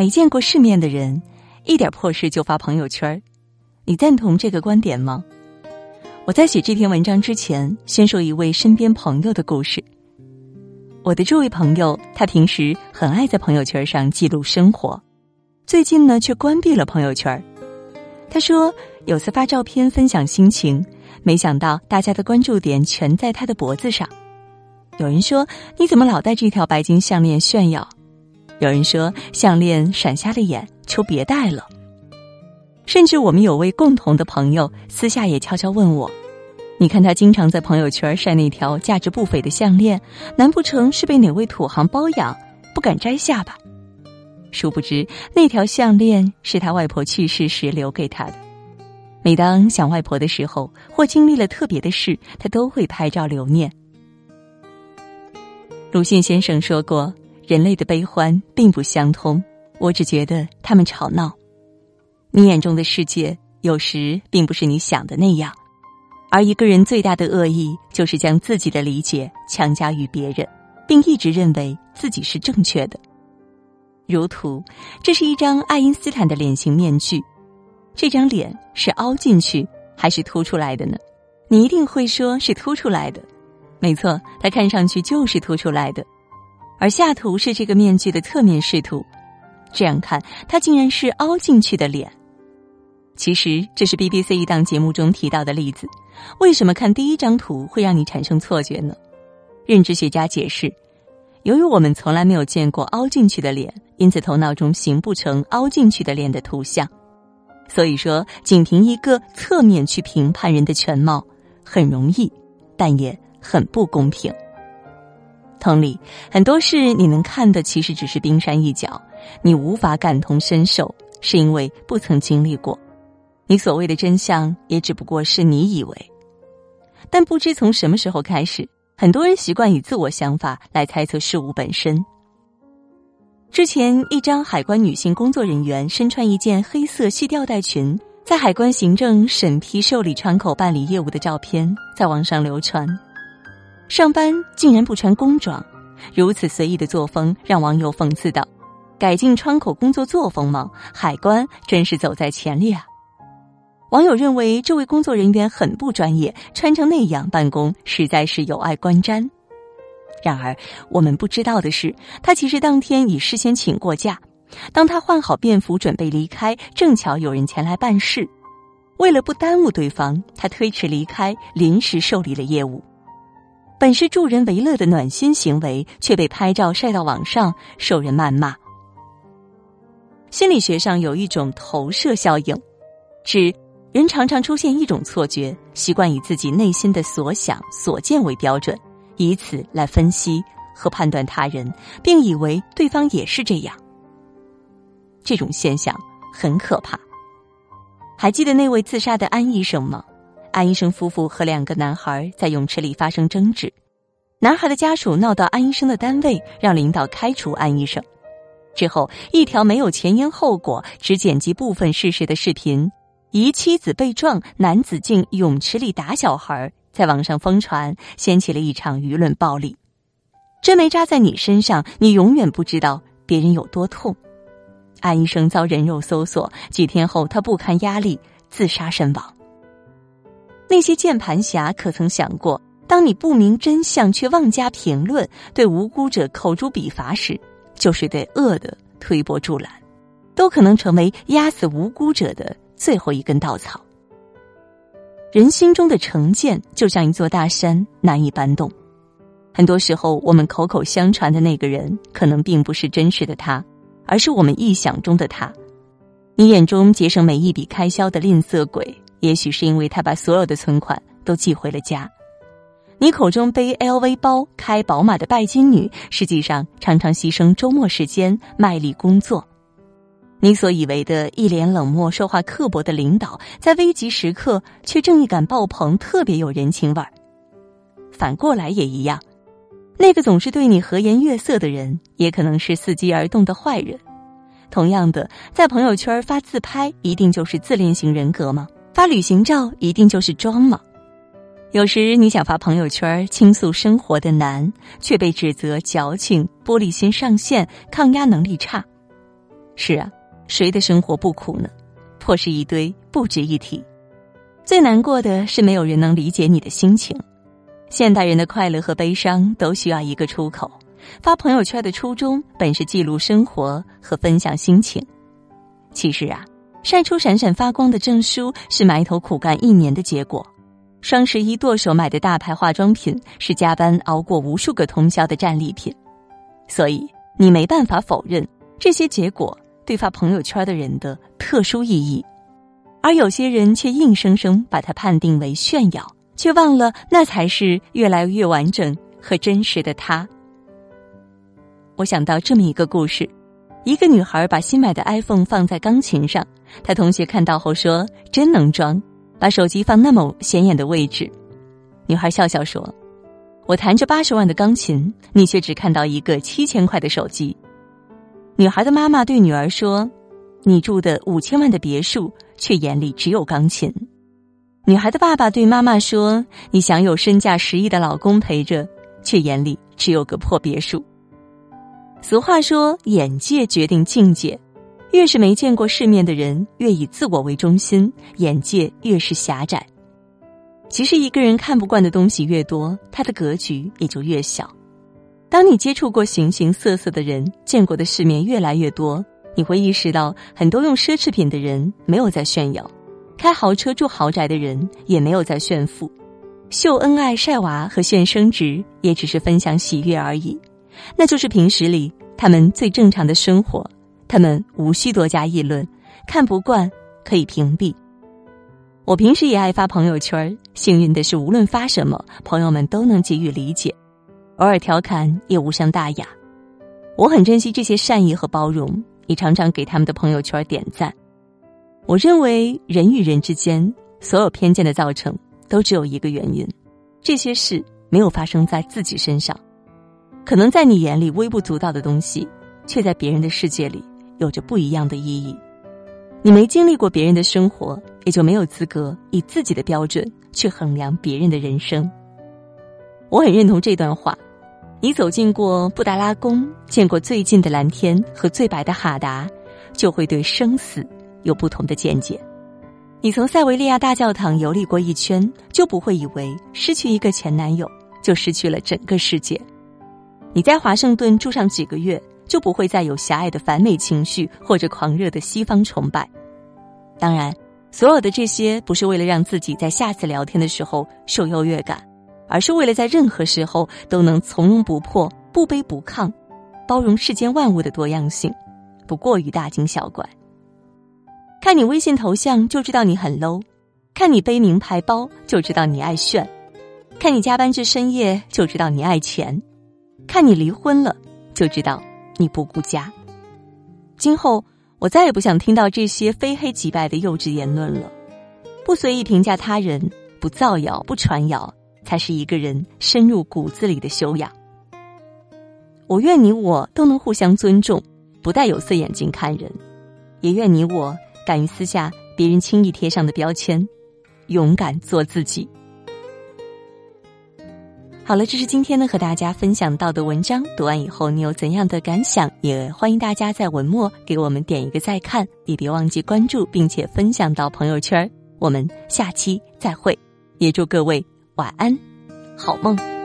没见过世面的人，一点破事就发朋友圈你赞同这个观点吗？我在写这篇文章之前，先说一位身边朋友的故事。我的这位朋友，他平时很爱在朋友圈上记录生活，最近呢却关闭了朋友圈。他说，有次发照片分享心情，没想到大家的关注点全在他的脖子上。有人说：“你怎么老戴这条白金项链炫耀？”有人说：“项链闪瞎了眼，求别戴了。”甚至我们有位共同的朋友私下也悄悄问我：“你看他经常在朋友圈晒那条价值不菲的项链，难不成是被哪位土行包养，不敢摘下吧？”殊不知，那条项链是他外婆去世时留给他的。每当想外婆的时候，或经历了特别的事，他都会拍照留念。鲁迅先生说过：“人类的悲欢并不相通，我只觉得他们吵闹。”你眼中的世界有时并不是你想的那样，而一个人最大的恶意就是将自己的理解强加于别人，并一直认为自己是正确的。如图，这是一张爱因斯坦的脸型面具，这张脸是凹进去还是凸出来的呢？你一定会说是凸出来的，没错，它看上去就是凸出来的。而下图是这个面具的侧面视图，这样看，它竟然是凹进去的脸。其实这是 BBC 一档节目中提到的例子。为什么看第一张图会让你产生错觉呢？认知学家解释，由于我们从来没有见过凹进去的脸，因此头脑中形不成凹进去的脸的图像。所以说，仅凭一个侧面去评判人的全貌很容易，但也很不公平。同理，很多事你能看的其实只是冰山一角，你无法感同身受，是因为不曾经历过。你所谓的真相，也只不过是你以为。但不知从什么时候开始，很多人习惯以自我想法来猜测事物本身。之前，一张海关女性工作人员身穿一件黑色细吊带裙，在海关行政审批受理窗口办理业务的照片在网上流传。上班竟然不穿工装，如此随意的作风，让网友讽刺道：“改进窗口工作作风吗？海关真是走在前列啊！”网友认为这位工作人员很不专业，穿成那样办公实在是有碍观瞻。然而，我们不知道的是，他其实当天已事先请过假。当他换好便服准备离开，正巧有人前来办事，为了不耽误对方，他推迟离开，临时受理了业务。本是助人为乐的暖心行为，却被拍照晒到网上，受人谩骂。心理学上有一种投射效应，指。人常常出现一种错觉，习惯以自己内心的所想所见为标准，以此来分析和判断他人，并以为对方也是这样。这种现象很可怕。还记得那位自杀的安医生吗？安医生夫妇和两个男孩在泳池里发生争执，男孩的家属闹到安医生的单位，让领导开除安医生。之后，一条没有前因后果、只剪辑部分事实的视频。姨妻子被撞，男子进泳池里打小孩，在网上疯传，掀起了一场舆论暴力。针没扎在你身上，你永远不知道别人有多痛。安医生遭人肉搜索，几天后他不堪压力自杀身亡。那些键盘侠可曾想过，当你不明真相却妄加评论，对无辜者口诛笔伐时，就是对恶的推波助澜，都可能成为压死无辜者的。最后一根稻草。人心中的成见就像一座大山，难以搬动。很多时候，我们口口相传的那个人，可能并不是真实的他，而是我们臆想中的他。你眼中节省每一笔开销的吝啬鬼，也许是因为他把所有的存款都寄回了家。你口中背 LV 包、开宝马的拜金女，实际上常常牺牲周末时间卖力工作。你所以为的一脸冷漠、说话刻薄的领导，在危急时刻却正义感爆棚，特别有人情味儿。反过来也一样，那个总是对你和颜悦色的人，也可能是伺机而动的坏人。同样的，在朋友圈发自拍，一定就是自恋型人格吗？发旅行照，一定就是装吗？有时你想发朋友圈倾诉生活的难，却被指责矫情、玻璃心上线、抗压能力差。是啊，谁的生活不苦呢？破事一堆，不值一提。最难过的是没有人能理解你的心情。现代人的快乐和悲伤都需要一个出口。发朋友圈的初衷本是记录生活和分享心情。其实啊，晒出闪闪发光的证书是埋头苦干一年的结果。双十一剁手买的大牌化妆品是加班熬过无数个通宵的战利品。所以你没办法否认这些结果对发朋友圈的人的特殊意义。而有些人却硬生生把它判定为炫耀，却忘了那才是越来越完整和真实的他。我想到这么一个故事：一个女孩把新买的 iPhone 放在钢琴上，她同学看到后说：“真能装，把手机放那么显眼的位置。”女孩笑笑说：“我弹着八十万的钢琴，你却只看到一个七千块的手机。”女孩的妈妈对女儿说。你住的五千万的别墅，却眼里只有钢琴。女孩的爸爸对妈妈说：“你享有身价十亿的老公陪着，却眼里只有个破别墅。”俗话说：“眼界决定境界，越是没见过世面的人，越以自我为中心，眼界越是狭窄。其实，一个人看不惯的东西越多，他的格局也就越小。当你接触过形形色色的人，见过的世面越来越多。你会意识到，很多用奢侈品的人没有在炫耀，开豪车住豪宅的人也没有在炫富，秀恩爱晒娃和炫升职也只是分享喜悦而已。那就是平时里他们最正常的生活，他们无需多加议论，看不惯可以屏蔽。我平时也爱发朋友圈，幸运的是无论发什么，朋友们都能给予理解，偶尔调侃也无伤大雅。我很珍惜这些善意和包容。也常常给他们的朋友圈点赞。我认为人与人之间所有偏见的造成，都只有一个原因：这些事没有发生在自己身上。可能在你眼里微不足道的东西，却在别人的世界里有着不一样的意义。你没经历过别人的生活，也就没有资格以自己的标准去衡量别人的人生。我很认同这段话。你走进过布达拉宫，见过最近的蓝天和最白的哈达，就会对生死有不同的见解。你从塞维利亚大教堂游历过一圈，就不会以为失去一个前男友就失去了整个世界。你在华盛顿住上几个月，就不会再有狭隘的反美情绪或者狂热的西方崇拜。当然，所有的这些不是为了让自己在下次聊天的时候受优越感。而是为了在任何时候都能从容不迫、不卑不亢，包容世间万物的多样性，不过于大惊小怪。看你微信头像就知道你很 low，看你背名牌包就知道你爱炫，看你加班至深夜就知道你爱钱，看你离婚了就知道你不顾家。今后我再也不想听到这些非黑即白的幼稚言论了。不随意评价他人，不造谣，不传谣。才是一个人深入骨子里的修养。我愿你我都能互相尊重，不带有色眼镜看人；也愿你我敢于撕下别人轻易贴上的标签，勇敢做自己。好了，这是今天呢和大家分享到的文章。读完以后，你有怎样的感想？也欢迎大家在文末给我们点一个再看，也别忘记关注并且分享到朋友圈。我们下期再会，也祝各位。晚安，好梦。